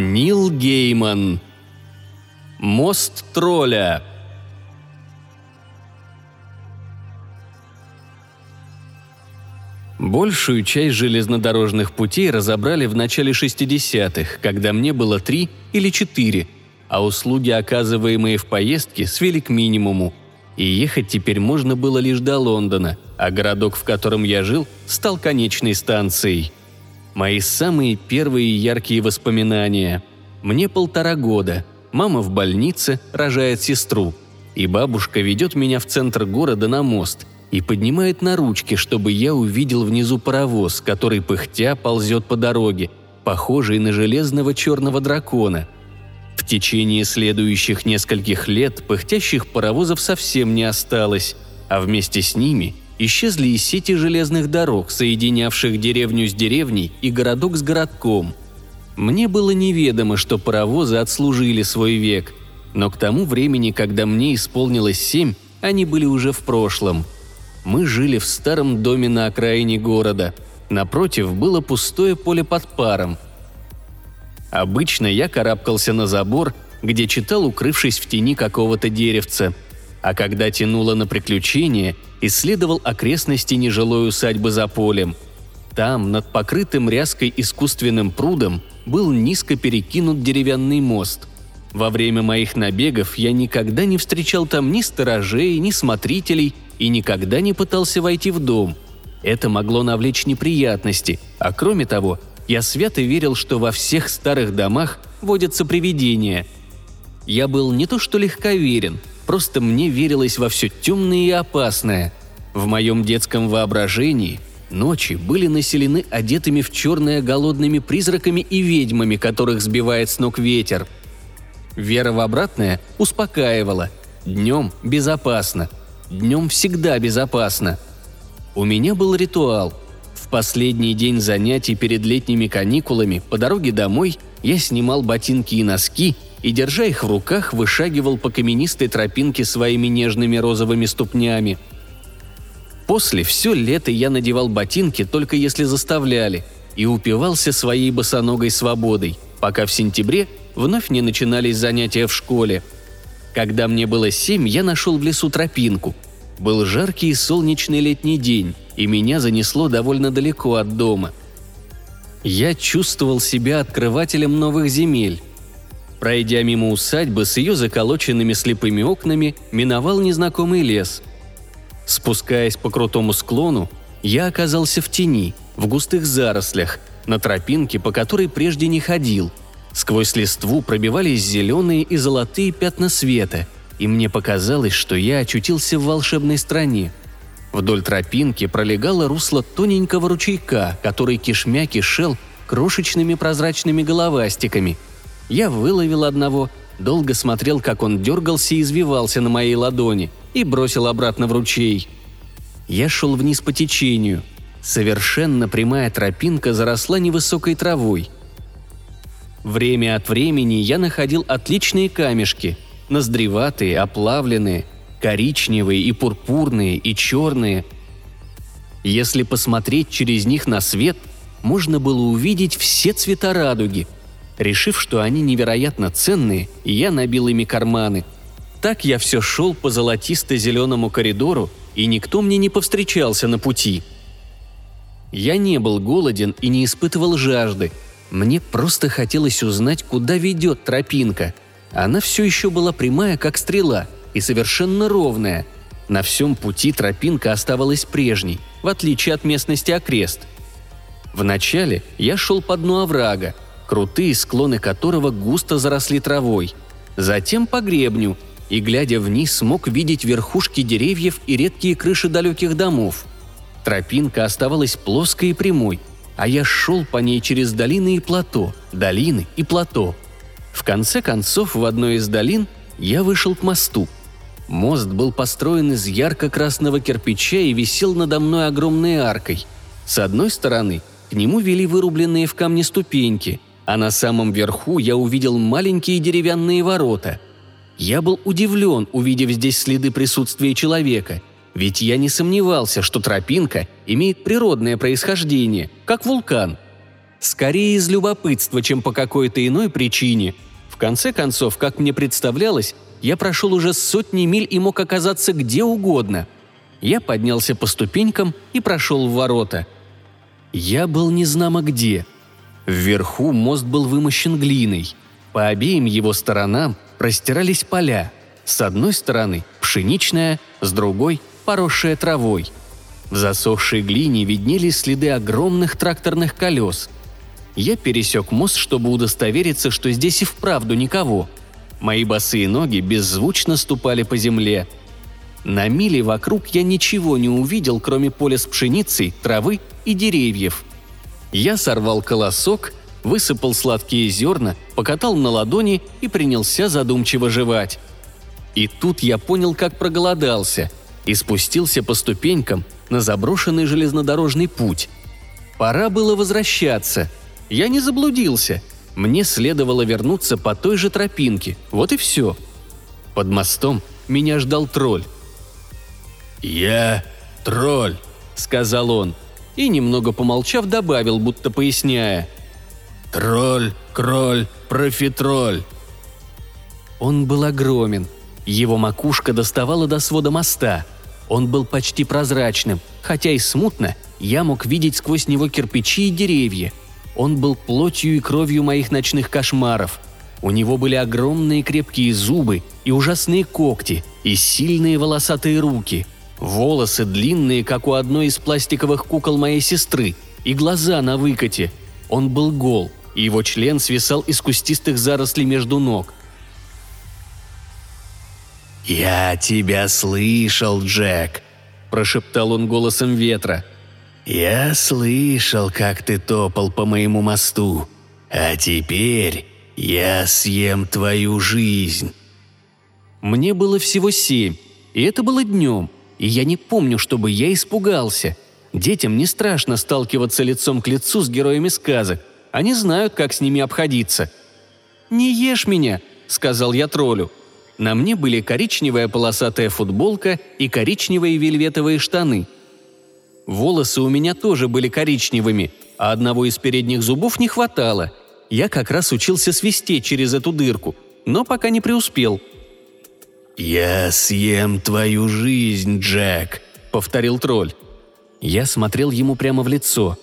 Нил Гейман. Мост тролля. Большую часть железнодорожных путей разобрали в начале 60-х, когда мне было три или четыре, а услуги, оказываемые в поездке, свели к минимуму. И ехать теперь можно было лишь до Лондона, а городок, в котором я жил, стал конечной станцией – Мои самые первые яркие воспоминания. Мне полтора года. Мама в больнице, рожает сестру. И бабушка ведет меня в центр города на мост и поднимает на ручки, чтобы я увидел внизу паровоз, который пыхтя ползет по дороге, похожий на железного черного дракона. В течение следующих нескольких лет пыхтящих паровозов совсем не осталось, а вместе с ними исчезли из сети железных дорог, соединявших деревню с деревней и городок с городком. Мне было неведомо, что паровозы отслужили свой век, но к тому времени, когда мне исполнилось семь, они были уже в прошлом. Мы жили в старом доме на окраине города. Напротив было пустое поле под паром. Обычно я карабкался на забор, где читал, укрывшись в тени какого-то деревца. А когда тянуло на приключения – исследовал окрестности нежилой усадьбы за полем. Там, над покрытым ряской искусственным прудом, был низко перекинут деревянный мост. Во время моих набегов я никогда не встречал там ни сторожей, ни смотрителей и никогда не пытался войти в дом. Это могло навлечь неприятности, а кроме того, я свято верил, что во всех старых домах водятся привидения. Я был не то что легковерен, Просто мне верилось во все темное и опасное. В моем детском воображении ночи были населены одетыми в черное голодными призраками и ведьмами, которых сбивает с ног ветер. Вера в обратное успокаивала. Днем безопасно. Днем всегда безопасно. У меня был ритуал. В последний день занятий перед летними каникулами по дороге домой я снимал ботинки и носки – и, держа их в руках, вышагивал по каменистой тропинке своими нежными розовыми ступнями. После все лето я надевал ботинки только если заставляли, и упивался своей босоногой свободой, пока в сентябре вновь не начинались занятия в школе. Когда мне было семь, я нашел в лесу тропинку. Был жаркий и солнечный летний день, и меня занесло довольно далеко от дома. Я чувствовал себя открывателем новых земель, Пройдя мимо усадьбы с ее заколоченными слепыми окнами, миновал незнакомый лес. Спускаясь по крутому склону, я оказался в тени, в густых зарослях, на тропинке, по которой прежде не ходил. Сквозь листву пробивались зеленые и золотые пятна света, и мне показалось, что я очутился в волшебной стране. Вдоль тропинки пролегало русло тоненького ручейка, который кишмя кишел крошечными прозрачными головастиками – я выловил одного, долго смотрел, как он дергался и извивался на моей ладони, и бросил обратно в ручей. Я шел вниз по течению. Совершенно прямая тропинка заросла невысокой травой. Время от времени я находил отличные камешки, ноздреватые, оплавленные, коричневые и пурпурные, и черные. Если посмотреть через них на свет, можно было увидеть все цвета радуги – Решив, что они невероятно ценные, я набил ими карманы. Так я все шел по золотисто-зеленому коридору, и никто мне не повстречался на пути. Я не был голоден и не испытывал жажды. Мне просто хотелось узнать, куда ведет тропинка. Она все еще была прямая, как стрела, и совершенно ровная. На всем пути тропинка оставалась прежней, в отличие от местности окрест. Вначале я шел по дну оврага, крутые склоны которого густо заросли травой. Затем по гребню, и, глядя вниз, смог видеть верхушки деревьев и редкие крыши далеких домов. Тропинка оставалась плоской и прямой, а я шел по ней через долины и плато, долины и плато. В конце концов, в одной из долин я вышел к мосту. Мост был построен из ярко-красного кирпича и висел надо мной огромной аркой. С одной стороны к нему вели вырубленные в камне ступеньки – а на самом верху я увидел маленькие деревянные ворота. Я был удивлен, увидев здесь следы присутствия человека, ведь я не сомневался, что тропинка имеет природное происхождение, как вулкан. Скорее из любопытства, чем по какой-то иной причине. В конце концов, как мне представлялось, я прошел уже сотни миль и мог оказаться где угодно. Я поднялся по ступенькам и прошел в ворота. Я был незнамо где. Вверху мост был вымощен глиной. По обеим его сторонам простирались поля. С одной стороны – пшеничная, с другой – поросшая травой. В засохшей глине виднелись следы огромных тракторных колес. Я пересек мост, чтобы удостовериться, что здесь и вправду никого. Мои босые ноги беззвучно ступали по земле. На миле вокруг я ничего не увидел, кроме поля с пшеницей, травы и деревьев. Я сорвал колосок, высыпал сладкие зерна, покатал на ладони и принялся задумчиво жевать. И тут я понял, как проголодался, и спустился по ступенькам на заброшенный железнодорожный путь. Пора было возвращаться. Я не заблудился. Мне следовало вернуться по той же тропинке. Вот и все. Под мостом меня ждал тролль. «Я тролль», — сказал он. И, немного помолчав, добавил, будто поясняя. «Тролль, кроль, профитроль». Он был огромен. Его макушка доставала до свода моста. Он был почти прозрачным, хотя и смутно, я мог видеть сквозь него кирпичи и деревья. Он был плотью и кровью моих ночных кошмаров. У него были огромные крепкие зубы и ужасные когти, и сильные волосатые руки. Волосы длинные, как у одной из пластиковых кукол моей сестры, и глаза на выкате. Он был гол, и его член свисал из кустистых зарослей между ног. «Я тебя слышал, Джек», – прошептал он голосом ветра. «Я слышал, как ты топал по моему мосту, а теперь я съем твою жизнь». Мне было всего семь, и это было днем, и я не помню, чтобы я испугался. Детям не страшно сталкиваться лицом к лицу с героями сказок, они знают, как с ними обходиться. «Не ешь меня», – сказал я троллю. На мне были коричневая полосатая футболка и коричневые вельветовые штаны. Волосы у меня тоже были коричневыми, а одного из передних зубов не хватало. Я как раз учился свистеть через эту дырку, но пока не преуспел. «Я съем твою жизнь, Джек», — повторил тролль. Я смотрел ему прямо в лицо.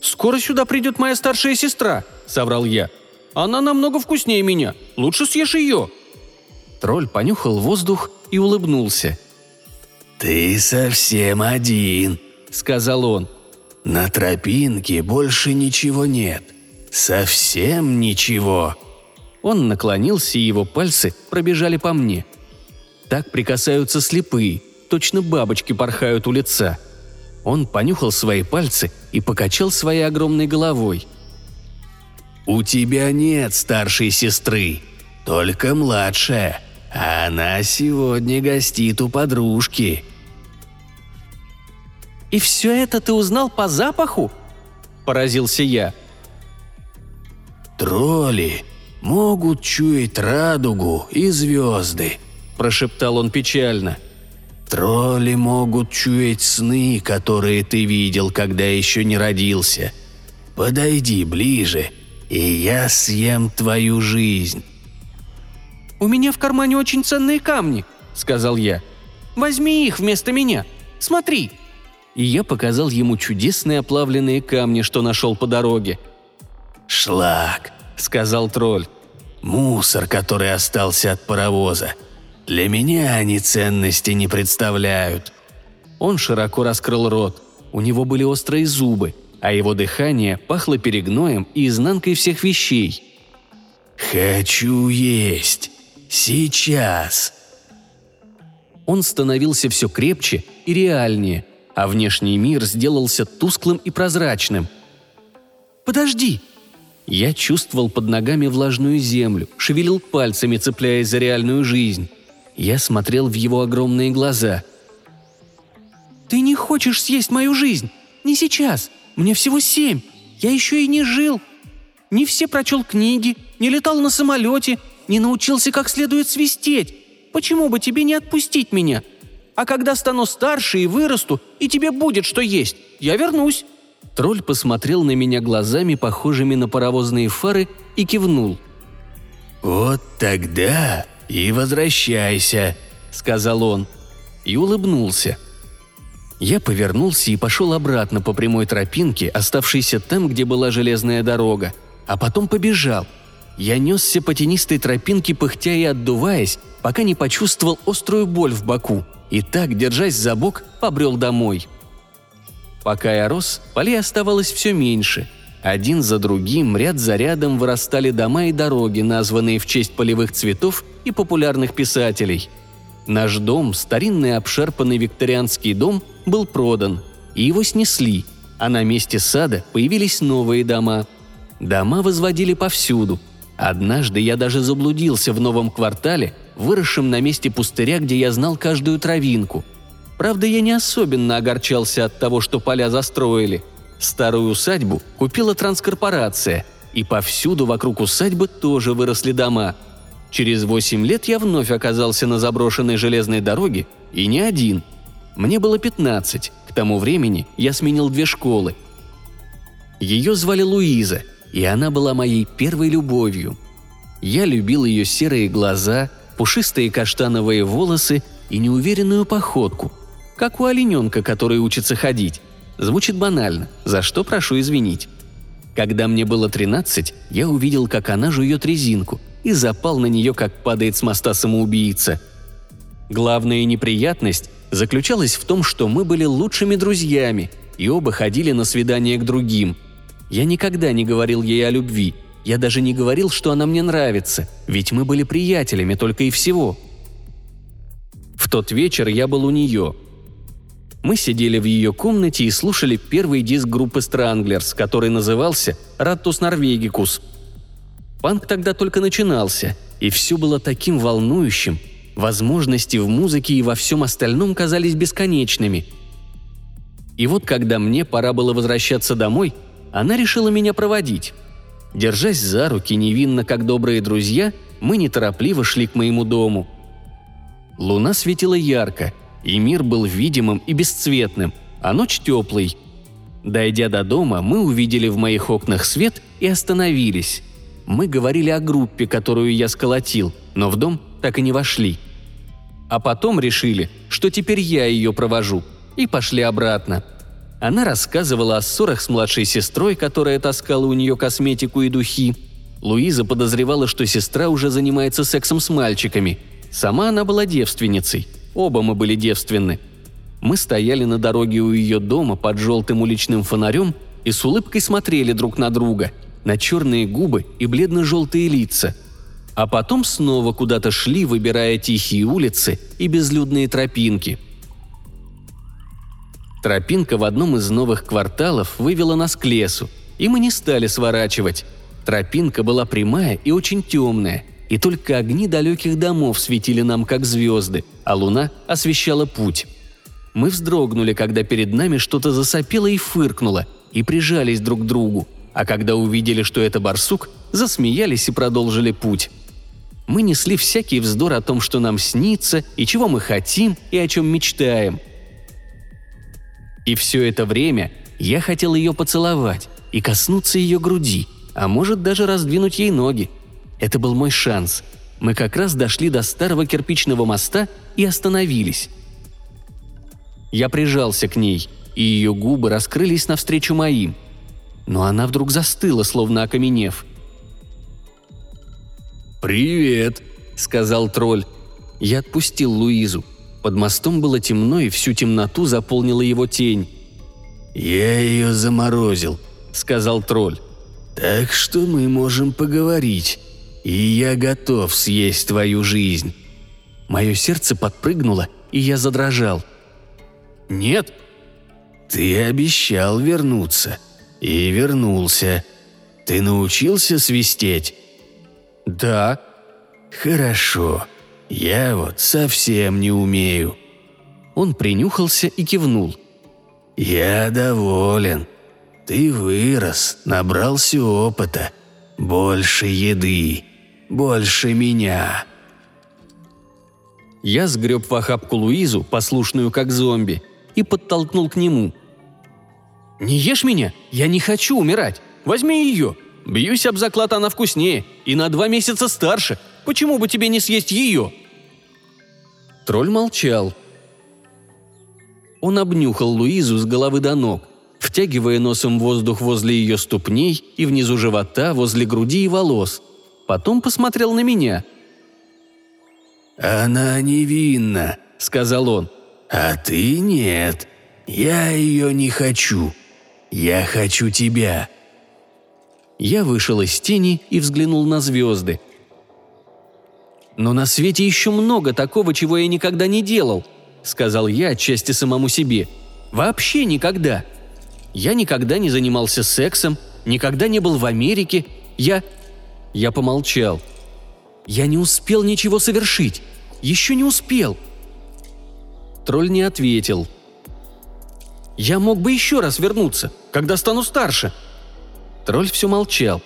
«Скоро сюда придет моя старшая сестра», — соврал я. «Она намного вкуснее меня. Лучше съешь ее». Тролль понюхал воздух и улыбнулся. «Ты совсем один», — сказал он. «На тропинке больше ничего нет. Совсем ничего». Он наклонился, и его пальцы пробежали по мне. Так прикасаются слепые, точно бабочки порхают у лица. Он понюхал свои пальцы и покачал своей огромной головой. «У тебя нет старшей сестры, только младшая. Она сегодня гостит у подружки». «И все это ты узнал по запаху?» – поразился я. «Тролли могут чуять радугу и звезды», – прошептал он печально. «Тролли могут чуять сны, которые ты видел, когда еще не родился. Подойди ближе, и я съем твою жизнь». «У меня в кармане очень ценные камни», — сказал я. «Возьми их вместо меня. Смотри». И я показал ему чудесные оплавленные камни, что нашел по дороге. «Шлак», — сказал тролль. «Мусор, который остался от паровоза. Для меня они ценности не представляют». Он широко раскрыл рот. У него были острые зубы, а его дыхание пахло перегноем и изнанкой всех вещей. «Хочу есть», Сейчас!» Он становился все крепче и реальнее, а внешний мир сделался тусклым и прозрачным. «Подожди!» Я чувствовал под ногами влажную землю, шевелил пальцами, цепляясь за реальную жизнь. Я смотрел в его огромные глаза. «Ты не хочешь съесть мою жизнь? Не сейчас. Мне всего семь. Я еще и не жил. Не все прочел книги, не летал на самолете, не научился как следует свистеть. Почему бы тебе не отпустить меня? А когда стану старше и вырасту, и тебе будет что есть, я вернусь. Тролль посмотрел на меня глазами, похожими на паровозные фары, и кивнул. «Вот тогда и возвращайся», — сказал он. И улыбнулся. Я повернулся и пошел обратно по прямой тропинке, оставшейся там, где была железная дорога, а потом побежал. Я несся по тенистой тропинке, пыхтя и отдуваясь, пока не почувствовал острую боль в боку, и так, держась за бок, побрел домой. Пока я рос, полей оставалось все меньше. Один за другим, ряд за рядом вырастали дома и дороги, названные в честь полевых цветов и популярных писателей. Наш дом, старинный обшарпанный викторианский дом, был продан, и его снесли, а на месте сада появились новые дома. Дома возводили повсюду. Однажды я даже заблудился в новом квартале, выросшем на месте пустыря, где я знал каждую травинку – Правда, я не особенно огорчался от того, что поля застроили. Старую усадьбу купила транскорпорация, и повсюду вокруг усадьбы тоже выросли дома. Через восемь лет я вновь оказался на заброшенной железной дороге, и не один. Мне было пятнадцать. К тому времени я сменил две школы. Ее звали Луиза, и она была моей первой любовью. Я любил ее серые глаза, пушистые каштановые волосы и неуверенную походку – как у олененка, который учится ходить. Звучит банально, за что прошу извинить. Когда мне было 13, я увидел, как она жует резинку, и запал на нее, как падает с моста самоубийца. Главная неприятность заключалась в том, что мы были лучшими друзьями, и оба ходили на свидания к другим. Я никогда не говорил ей о любви, я даже не говорил, что она мне нравится, ведь мы были приятелями только и всего. В тот вечер я был у нее, мы сидели в ее комнате и слушали первый диск группы Stranglers, который назывался «Раттус Норвегикус». Панк тогда только начинался, и все было таким волнующим. Возможности в музыке и во всем остальном казались бесконечными. И вот когда мне пора было возвращаться домой, она решила меня проводить. Держась за руки невинно, как добрые друзья, мы неторопливо шли к моему дому. Луна светила ярко – и мир был видимым и бесцветным, а ночь теплой. Дойдя до дома, мы увидели в моих окнах свет и остановились. Мы говорили о группе, которую я сколотил, но в дом так и не вошли. А потом решили, что теперь я ее провожу, и пошли обратно. Она рассказывала о ссорах с младшей сестрой, которая таскала у нее косметику и духи. Луиза подозревала, что сестра уже занимается сексом с мальчиками. Сама она была девственницей. Оба мы были девственны. Мы стояли на дороге у ее дома под желтым уличным фонарем и с улыбкой смотрели друг на друга, на черные губы и бледно-желтые лица. А потом снова куда-то шли, выбирая тихие улицы и безлюдные тропинки. Тропинка в одном из новых кварталов вывела нас к лесу, и мы не стали сворачивать. Тропинка была прямая и очень темная – и только огни далеких домов светили нам, как звезды, а луна освещала путь. Мы вздрогнули, когда перед нами что-то засопело и фыркнуло, и прижались друг к другу, а когда увидели, что это барсук, засмеялись и продолжили путь. Мы несли всякий вздор о том, что нам снится, и чего мы хотим, и о чем мечтаем. И все это время я хотел ее поцеловать и коснуться ее груди, а может даже раздвинуть ей ноги, это был мой шанс. Мы как раз дошли до старого кирпичного моста и остановились. Я прижался к ней, и ее губы раскрылись навстречу моим. Но она вдруг застыла, словно окаменев. «Привет», — сказал тролль. Я отпустил Луизу. Под мостом было темно, и всю темноту заполнила его тень. «Я ее заморозил», — сказал тролль. «Так что мы можем поговорить и я готов съесть твою жизнь». Мое сердце подпрыгнуло, и я задрожал. «Нет». «Ты обещал вернуться. И вернулся. Ты научился свистеть?» «Да». «Хорошо. Я вот совсем не умею». Он принюхался и кивнул. «Я доволен. Ты вырос, набрался опыта. Больше еды больше меня». Я сгреб в охапку Луизу, послушную как зомби, и подтолкнул к нему. «Не ешь меня? Я не хочу умирать. Возьми ее. Бьюсь об заклад, она вкуснее и на два месяца старше. Почему бы тебе не съесть ее?» Тролль молчал. Он обнюхал Луизу с головы до ног, втягивая носом воздух возле ее ступней и внизу живота, возле груди и волос. Потом посмотрел на меня. «Она невинна», — сказал он. «А ты нет. Я ее не хочу. Я хочу тебя». Я вышел из тени и взглянул на звезды. «Но на свете еще много такого, чего я никогда не делал», — сказал я отчасти самому себе. «Вообще никогда. Я никогда не занимался сексом, никогда не был в Америке. Я...» Я помолчал. «Я не успел ничего совершить. Еще не успел». Тролль не ответил. «Я мог бы еще раз вернуться, когда стану старше», Тролль все молчал.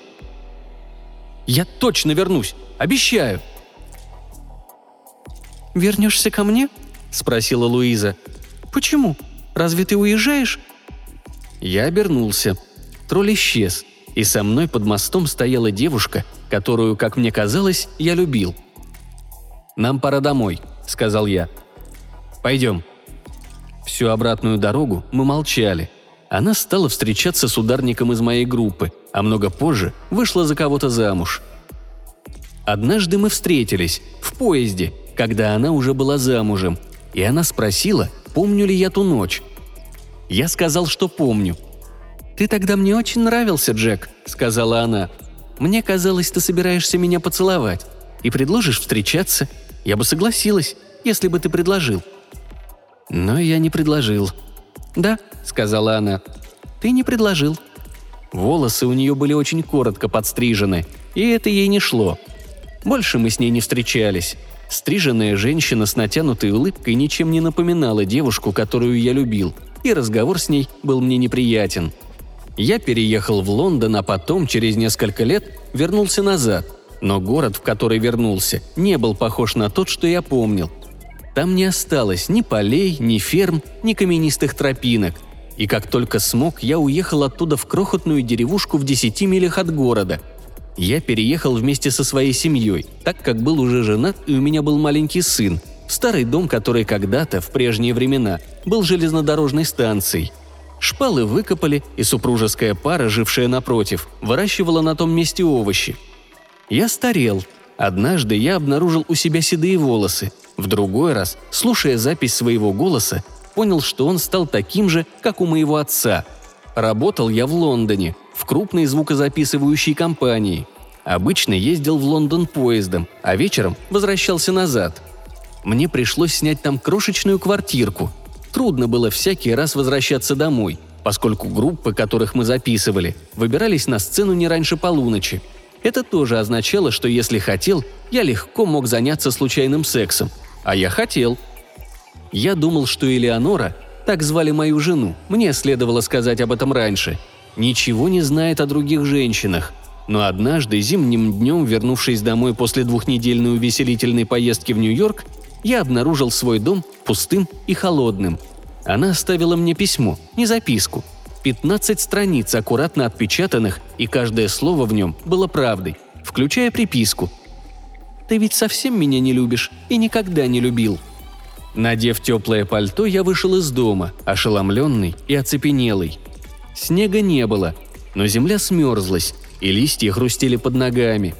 «Я точно вернусь, обещаю!» «Вернешься ко мне?» – спросила Луиза. «Почему? Разве ты уезжаешь?» Я обернулся. Тролль исчез, и со мной под мостом стояла девушка, которую, как мне казалось, я любил. «Нам пора домой», – сказал я. «Пойдем». Всю обратную дорогу мы молчали – она стала встречаться с ударником из моей группы, а много позже вышла за кого-то замуж. Однажды мы встретились в поезде, когда она уже была замужем, и она спросила, помню ли я ту ночь. Я сказал, что помню. «Ты тогда мне очень нравился, Джек», — сказала она. «Мне казалось, ты собираешься меня поцеловать и предложишь встречаться. Я бы согласилась, если бы ты предложил». Но я не предложил. «Да», — сказала она. «Ты не предложил». Волосы у нее были очень коротко подстрижены, и это ей не шло. Больше мы с ней не встречались. Стриженная женщина с натянутой улыбкой ничем не напоминала девушку, которую я любил, и разговор с ней был мне неприятен. Я переехал в Лондон, а потом, через несколько лет, вернулся назад. Но город, в который вернулся, не был похож на тот, что я помнил. Там не осталось ни полей, ни ферм, ни каменистых тропинок. И как только смог, я уехал оттуда в крохотную деревушку в десяти милях от города. Я переехал вместе со своей семьей, так как был уже женат и у меня был маленький сын, в старый дом, который когда-то, в прежние времена, был железнодорожной станцией. Шпалы выкопали, и супружеская пара, жившая напротив, выращивала на том месте овощи. Я старел. Однажды я обнаружил у себя седые волосы, в другой раз, слушая запись своего голоса, понял, что он стал таким же, как у моего отца. Работал я в Лондоне, в крупной звукозаписывающей компании. Обычно ездил в Лондон поездом, а вечером возвращался назад. Мне пришлось снять там крошечную квартирку. Трудно было всякий раз возвращаться домой, поскольку группы, которых мы записывали, выбирались на сцену не раньше полуночи. Это тоже означало, что если хотел, я легко мог заняться случайным сексом – а я хотел. Я думал, что Элеонора, так звали мою жену, мне следовало сказать об этом раньше, ничего не знает о других женщинах. Но однажды, зимним днем, вернувшись домой после двухнедельной увеселительной поездки в Нью-Йорк, я обнаружил свой дом пустым и холодным. Она оставила мне письмо, не записку. 15 страниц, аккуратно отпечатанных, и каждое слово в нем было правдой, включая приписку – ты ведь совсем меня не любишь и никогда не любил». Надев теплое пальто, я вышел из дома, ошеломленный и оцепенелый. Снега не было, но земля смерзлась, и листья хрустели под ногами.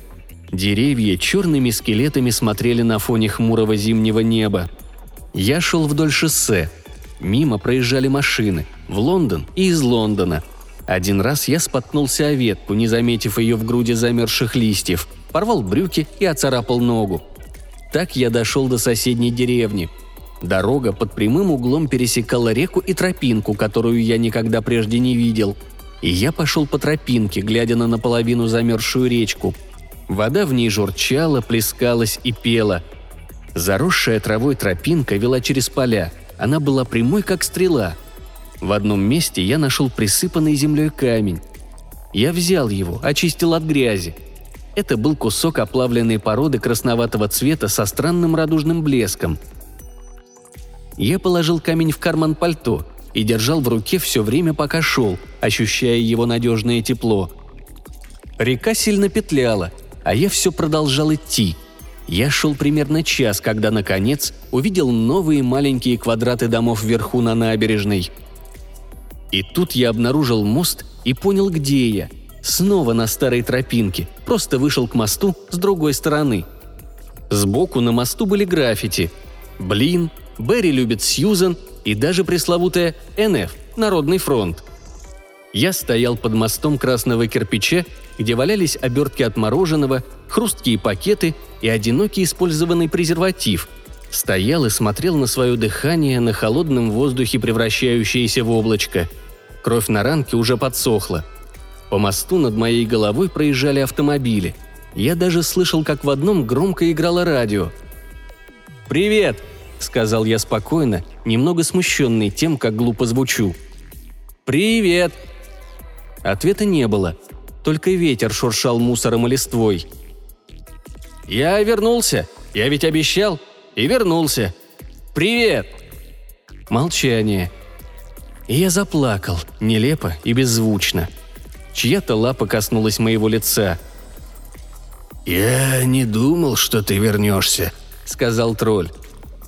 Деревья черными скелетами смотрели на фоне хмурого зимнего неба. Я шел вдоль шоссе. Мимо проезжали машины. В Лондон и из Лондона. Один раз я споткнулся о ветку, не заметив ее в груди замерзших листьев – порвал брюки и оцарапал ногу. Так я дошел до соседней деревни. Дорога под прямым углом пересекала реку и тропинку, которую я никогда прежде не видел. И я пошел по тропинке, глядя на наполовину замерзшую речку. Вода в ней журчала, плескалась и пела. Заросшая травой тропинка вела через поля. Она была прямой, как стрела. В одном месте я нашел присыпанный землей камень. Я взял его, очистил от грязи, это был кусок оплавленной породы красноватого цвета со странным радужным блеском. Я положил камень в карман пальто и держал в руке все время, пока шел, ощущая его надежное тепло. Река сильно петляла, а я все продолжал идти. Я шел примерно час, когда, наконец, увидел новые маленькие квадраты домов вверху на набережной. И тут я обнаружил мост и понял, где я. Снова на старой тропинке, просто вышел к мосту с другой стороны. Сбоку на мосту были граффити. Блин, Берри любит Сьюзан и даже пресловутая НФ – Народный фронт. Я стоял под мостом красного кирпича, где валялись обертки от мороженого, хрусткие пакеты и одинокий использованный презерватив. Стоял и смотрел на свое дыхание на холодном воздухе, превращающееся в облачко. Кровь на ранке уже подсохла. По мосту над моей головой проезжали автомобили. Я даже слышал, как в одном громко играло радио. «Привет!» – сказал я спокойно, немного смущенный тем, как глупо звучу. «Привет!» Ответа не было. Только ветер шуршал мусором и листвой. «Я вернулся. Я ведь обещал. И вернулся. Привет!» Молчание. И я заплакал, нелепо и беззвучно. Чья-то лапа коснулась моего лица. «Я не думал, что ты вернешься», — сказал тролль.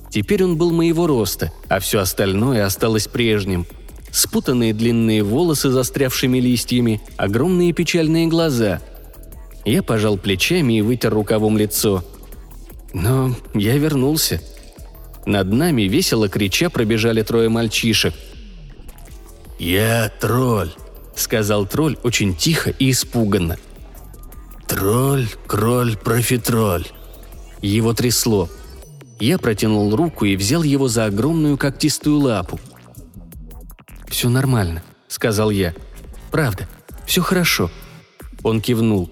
Теперь он был моего роста, а все остальное осталось прежним — спутанные длинные волосы застрявшими листьями, огромные печальные глаза. Я пожал плечами и вытер рукавом лицо. Но я вернулся. Над нами, весело крича, пробежали трое мальчишек. «Я тролль», — сказал тролль очень тихо и испуганно. «Тролль, кроль, профитроль». Его трясло. Я протянул руку и взял его за огромную когтистую лапу — «Все нормально», — сказал я. «Правда, все хорошо». Он кивнул.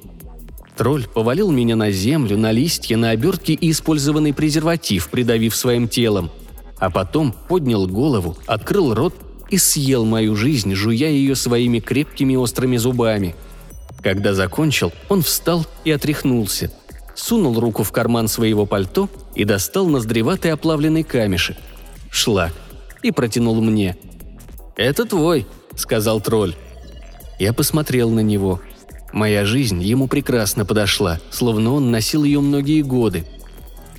Тролль повалил меня на землю, на листья, на обертки и использованный презерватив, придавив своим телом. А потом поднял голову, открыл рот и съел мою жизнь, жуя ее своими крепкими острыми зубами. Когда закончил, он встал и отряхнулся. Сунул руку в карман своего пальто и достал ноздреватый оплавленный камешек. Шлак. И протянул мне – «Это твой», — сказал тролль. Я посмотрел на него. Моя жизнь ему прекрасно подошла, словно он носил ее многие годы.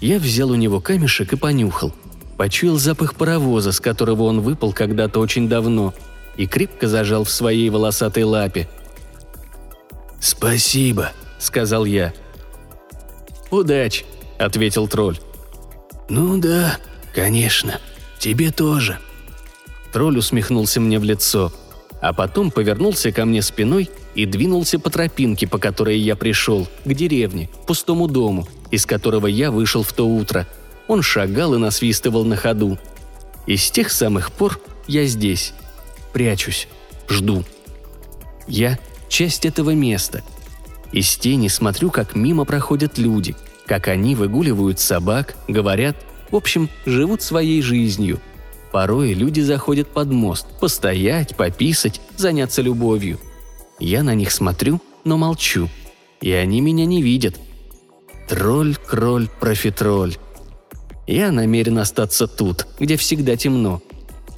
Я взял у него камешек и понюхал. Почуял запах паровоза, с которого он выпал когда-то очень давно, и крепко зажал в своей волосатой лапе. «Спасибо», — сказал я. «Удач», — ответил тролль. «Ну да, конечно. Тебе тоже», Тролль усмехнулся мне в лицо, а потом повернулся ко мне спиной и двинулся по тропинке, по которой я пришел, к деревне, пустому дому, из которого я вышел в то утро. Он шагал и насвистывал на ходу. И с тех самых пор я здесь. Прячусь. Жду. Я – часть этого места. Из тени смотрю, как мимо проходят люди, как они выгуливают собак, говорят, в общем, живут своей жизнью – Порой люди заходят под мост, постоять, пописать, заняться любовью. Я на них смотрю, но молчу. И они меня не видят. Тролль, кроль, профитроль. Я намерен остаться тут, где всегда темно.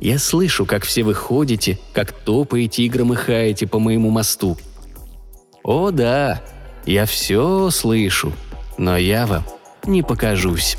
Я слышу, как все выходите, как топаете и громыхаете по моему мосту. О да, я все слышу, но я вам не покажусь.